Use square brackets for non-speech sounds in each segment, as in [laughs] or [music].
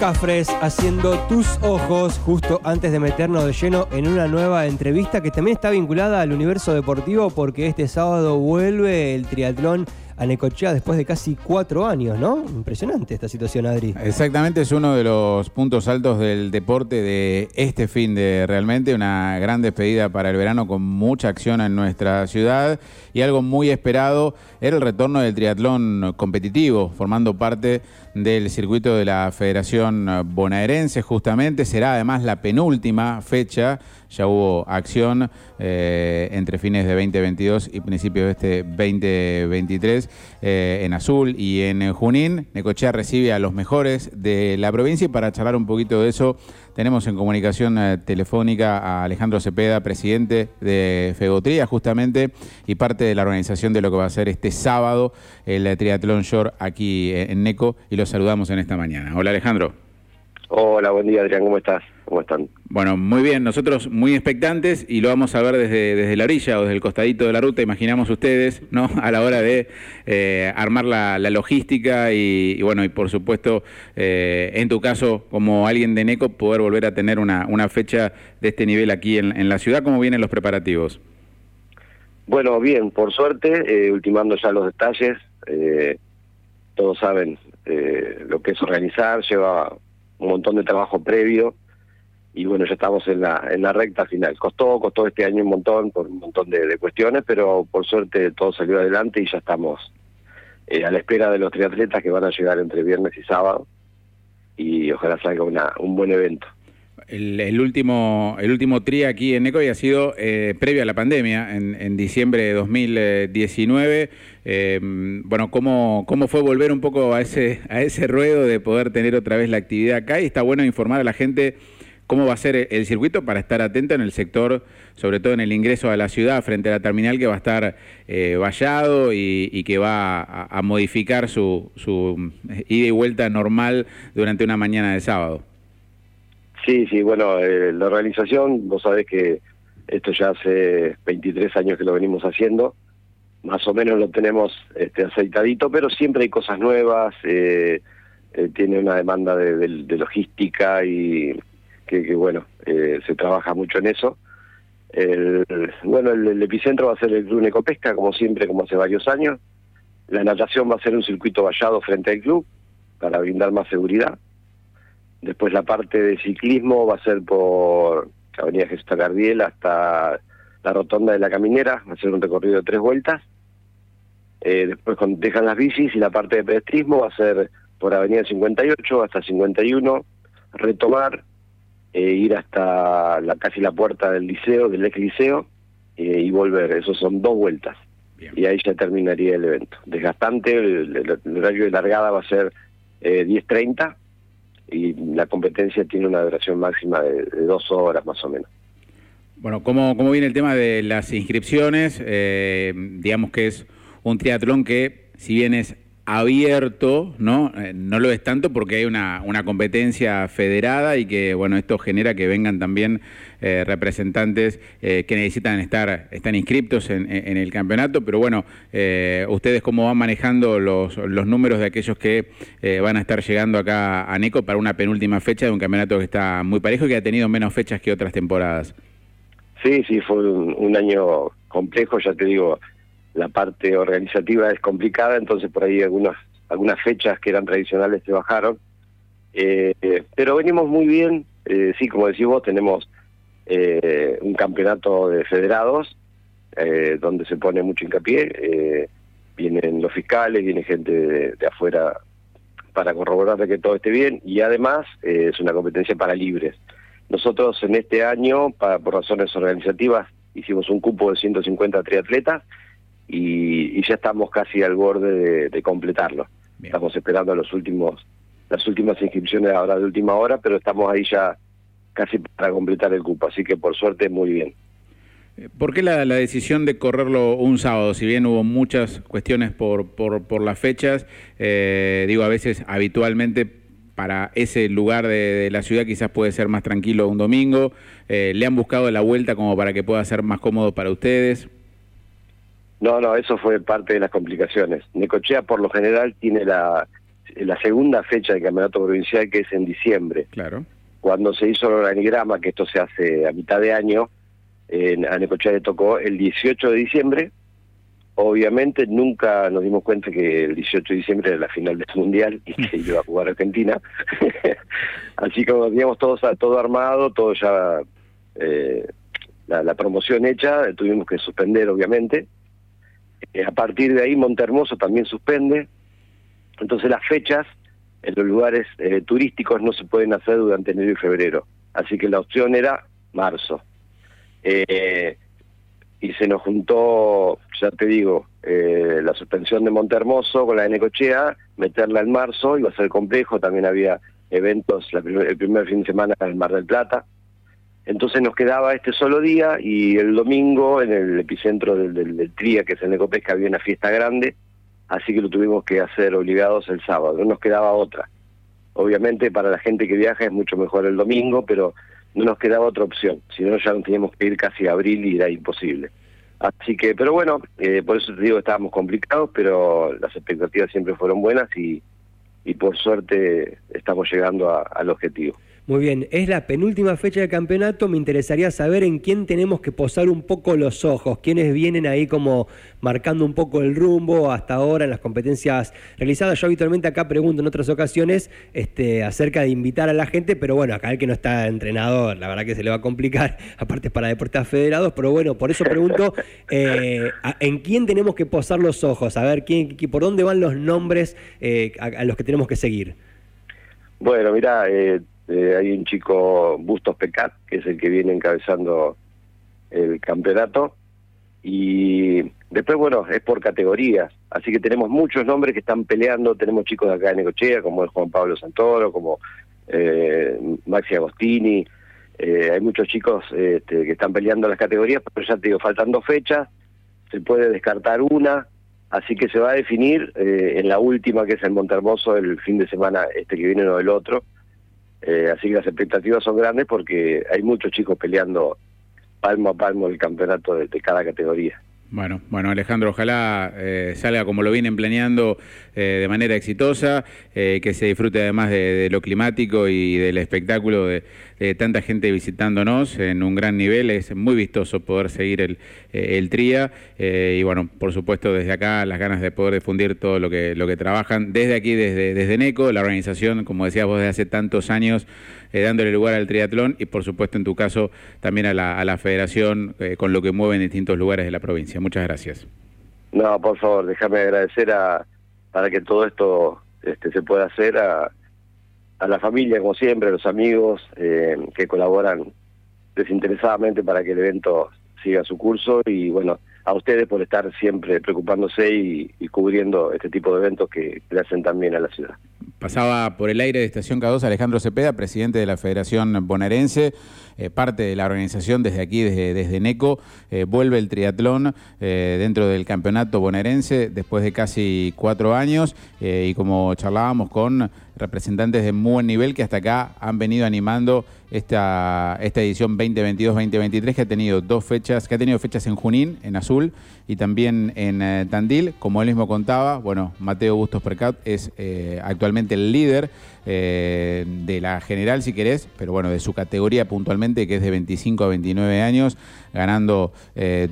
Cafres haciendo tus ojos justo antes de meternos de lleno en una nueva entrevista que también está vinculada al universo deportivo porque este sábado vuelve el triatlón a Necochea después de casi cuatro años, ¿no? Impresionante esta situación, Adri. Exactamente, es uno de los puntos altos del deporte de este fin de realmente una gran despedida para el verano con mucha acción en nuestra ciudad y algo muy esperado era el retorno del triatlón competitivo, formando parte del circuito de la Federación Bonaerense justamente. Será además la penúltima fecha, ya hubo acción eh, entre fines de 2022 y principios de este 2023 eh, en Azul y en Junín. Necochea recibe a los mejores de la provincia y para charlar un poquito de eso tenemos en comunicación eh, telefónica a Alejandro Cepeda, presidente de Fegotría justamente y parte de la organización de lo que va a ser este sábado el Triatlón Shore aquí en Neco y saludamos en esta mañana. Hola Alejandro. Hola, buen día Adrián, ¿cómo estás? ¿Cómo están? Bueno, muy bien, nosotros muy expectantes y lo vamos a ver desde, desde la orilla o desde el costadito de la ruta, imaginamos ustedes, ¿no? [laughs] A la hora de eh, armar la, logística y, bueno, y por supuesto, eh, en tu caso, como alguien de NECO, poder volver a tener una, una fecha de este nivel aquí en, en la ciudad. ¿Cómo vienen los preparativos? Bueno, bien, por suerte, eh, ultimando ya los detalles, eh, todos saben eh, lo que es organizar, lleva un montón de trabajo previo y bueno, ya estamos en la, en la recta final. Costó, costó este año un montón por un montón de, cuestiones, pero por suerte todo salió adelante y ya estamos a la espera de los triatletas que van a llegar entre viernes y sábado y ojalá salga una, un buen evento. El, último el último tri aquí en Ecoy ha sido eh, previo a la pandemia, en, diciembre de 2019. Eh, bueno, ¿cómo, ¿cómo fue volver un poco a ese, a ese ruedo de poder tener otra vez la actividad acá? Y está bueno informar a la gente cómo va a ser el circuito para estar atento en el sector, sobre todo en el ingreso a la ciudad frente a la terminal que va a estar eh, vallado y, que va a, a modificar su, su ida y vuelta normal durante una mañana de sábado. Sí, sí, bueno, eh, la organización, vos sabés que esto ya hace 23 años que lo venimos haciendo, más o menos lo tenemos este, aceitadito, pero siempre hay cosas nuevas, eh, eh, tiene una demanda de, logística y que, bueno, se trabaja mucho en eso. El, bueno, el, epicentro va a ser el Club Necopesca, como siempre, como hace varios años. La natación va a ser un circuito vallado frente al club para brindar más seguridad. Después la parte de ciclismo va a ser por Avenida Jesús Cardiel hasta la rotonda de la caminera, va a ser un recorrido de tres vueltas. Eh, después dejan las bicis y la parte de pedestrismo va a ser por Avenida 58 hasta 51, retomar, eh, ir hasta la, casi la puerta del liceo, del ex liceo, eh, y volver. Esos son dos vueltas. Y ahí ya terminaría el evento. Desgastante, el, horario de largada va a ser 10.30 y la competencia tiene una duración máxima de, dos horas más o menos. Bueno, ¿cómo, cómo viene el tema de las inscripciones? Eh, digamos que es un triatlón que, si bien es abierto, ¿no? Eh, no lo es tanto porque hay una, una, competencia federada y que, bueno, esto genera que vengan también eh, representantes eh, que necesitan estar, están inscriptos en, en el campeonato, pero bueno, ustedes cómo van manejando los, los números de aquellos que van a estar llegando acá a NECO para una penúltima fecha de un campeonato que está muy parejo y que ha tenido menos fechas que otras temporadas. Sí, sí, fue un año complejo, ya te digo, la parte organizativa es complicada, entonces por ahí algunas algunas fechas que eran tradicionales se bajaron. Eh, pero venimos muy bien, eh, sí, como decís vos, tenemos eh, un campeonato de federados donde se pone mucho hincapié, vienen los fiscales, viene gente de, afuera para corroborar de que todo esté bien y además es una competencia para libres. Nosotros en este año, para, por razones organizativas, hicimos un cupo de 150 triatletas y, ya estamos casi al borde de, completarlo. Estamos esperando los últimos las últimas inscripciones ahora de última hora, pero estamos ahí ya casi para completar el cupo, así que por suerte muy bien. Eh, ¿Por qué la, decisión de correrlo un sábado? Si bien hubo muchas cuestiones por, por, por las fechas, eh, digo, a veces habitualmente para ese lugar de, la ciudad quizás puede ser más tranquilo un domingo. Eh, ¿Le han buscado la vuelta como para que pueda ser más cómodo para ustedes? No, no, eso fue parte de las complicaciones. Necochea por lo general tiene la la segunda fecha del campeonato provincial que es en diciembre. Claro. Cuando se hizo el organigrama, que esto se hace a mitad de año, en, a Necochea le tocó el 18 de diciembre. Obviamente nunca nos dimos cuenta que el 18 de diciembre era la final del Mundial y que [laughs] iba a jugar Argentina. [laughs] Así que teníamos todo, todo armado, todo ya, eh, la, promoción hecha, tuvimos que suspender obviamente. Eh, a partir de ahí Montermoso también suspende. Entonces las fechas en los lugares eh, turísticos no se pueden hacer durante enero y febrero. Así que la opción era marzo. Eh, y se nos juntó, ya te digo, eh, la suspensión de Montermoso con la de Necochea, meterla en marzo, iba a ser complejo, también había eventos el primer fin de semana en el Mar del Plata. Entonces nos quedaba este solo día y el domingo en el epicentro del, del, TRIA, que es el Necopesca, había una fiesta grande, así que lo tuvimos que hacer obligados el sábado, no nos quedaba otra. Obviamente para la gente que viaja es mucho mejor el domingo, pero no nos quedaba otra opción, si no ya teníamos que ir casi a abril y era imposible. Así que, pero bueno, eh, por eso te digo, estábamos complicados, pero las expectativas siempre fueron buenas y, y por suerte estamos llegando al objetivo. Muy bien, es la penúltima fecha de campeonato, me interesaría saber en quién tenemos que posar un poco los ojos, quiénes vienen ahí como marcando un poco el rumbo hasta ahora en las competencias realizadas. Yo habitualmente acá pregunto en otras ocasiones este, acerca de invitar a la gente, pero bueno, acá el que no está entrenado, la verdad que se le va a complicar, [laughs] aparte para deportes federados, pero bueno, por eso pregunto, eh, ¿en quién tenemos que posar los ojos? A ver, ¿quién, ¿por dónde van los nombres eh, a, los que tenemos que seguir? Bueno, mira, eh, eh, hay un chico, Bustos Pecat, que es el que viene encabezando el campeonato. Y después, bueno, es por categorías. Así que tenemos muchos nombres que están peleando. Tenemos chicos de acá de Necochea, como el Juan Pablo Santoro, como eh, Maxi Agostini. Eh, hay muchos chicos este, que están peleando las categorías, pero ya te digo, faltan dos fechas. Se puede descartar una. Así que se va a definir eh, en la última, que es el Montermoso, el fin de semana este que viene o el otro eh, así que las expectativas son grandes porque hay muchos chicos peleando palmo a palmo el campeonato de cada categoría. Bueno, bueno Alejandro, ojalá eh, salga como lo vienen planeando eh, de manera exitosa, eh, que se disfrute además de, lo climático y del espectáculo de, tanta gente visitándonos en un gran nivel. Es muy vistoso poder seguir el, el TRIA y bueno, por supuesto desde acá las ganas de poder difundir todo lo que, lo que trabajan desde aquí, desde, desde NECO, la organización, como decías vos, desde hace tantos años eh, dándole lugar al triatlón y por supuesto en tu caso también a la, a la federación eh, con lo que mueve en distintos lugares de la provincia. Muchas gracias. No, por favor, déjame agradecer a, para que todo esto este, se pueda hacer a, a la familia, como siempre, a los amigos eh, que colaboran desinteresadamente para que el evento siga su curso y bueno, a ustedes por estar siempre preocupándose y, cubriendo este tipo de eventos que le hacen también a la ciudad. Pasaba por el aire de Estación K2 Alejandro Cepeda, presidente de la Federación Bonaerense, eh, parte de la organización desde aquí, desde, desde NECO. Eh, vuelve el triatlón eh, dentro del campeonato bonaerense después de casi cuatro años y como charlábamos con representantes de muy buen nivel que hasta acá han venido animando esta, esta edición 2022-2023 que ha tenido dos fechas, que ha tenido fechas en Junín, en Azul, y también en Tandil. Como él mismo contaba, bueno, Mateo Bustos Percat es eh, el líder eh, de la general, si querés, pero bueno, de su categoría puntualmente, que es de 25 a 29 años, ganando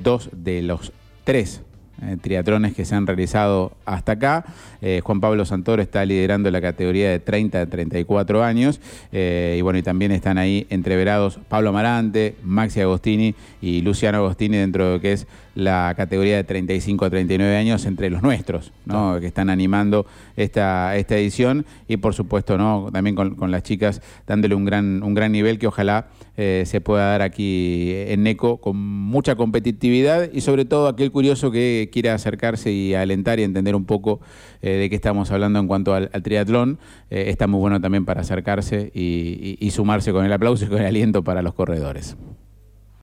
dos de los tres eh, triatrones que se han realizado hasta acá. Eh, Juan Pablo Santoro está liderando la categoría de 30 a 34 años. Eh, y bueno, y también están ahí entreverados Pablo Amarante, Maxi Agostini y Luciano Agostini dentro de lo que es la categoría de 35 a 39 años entre los nuestros, ¿no? que están animando esta, esta edición y por supuesto ¿no? también con, las chicas dándole un gran, un gran nivel que ojalá eh, se pueda dar aquí en NECO con mucha competitividad y sobre todo aquel curioso que quiera acercarse y alentar y entender un poco eh, de qué estamos hablando en cuanto al, triatlón, eh, está muy bueno también para acercarse y sumarse con el aplauso y con el aliento para los corredores.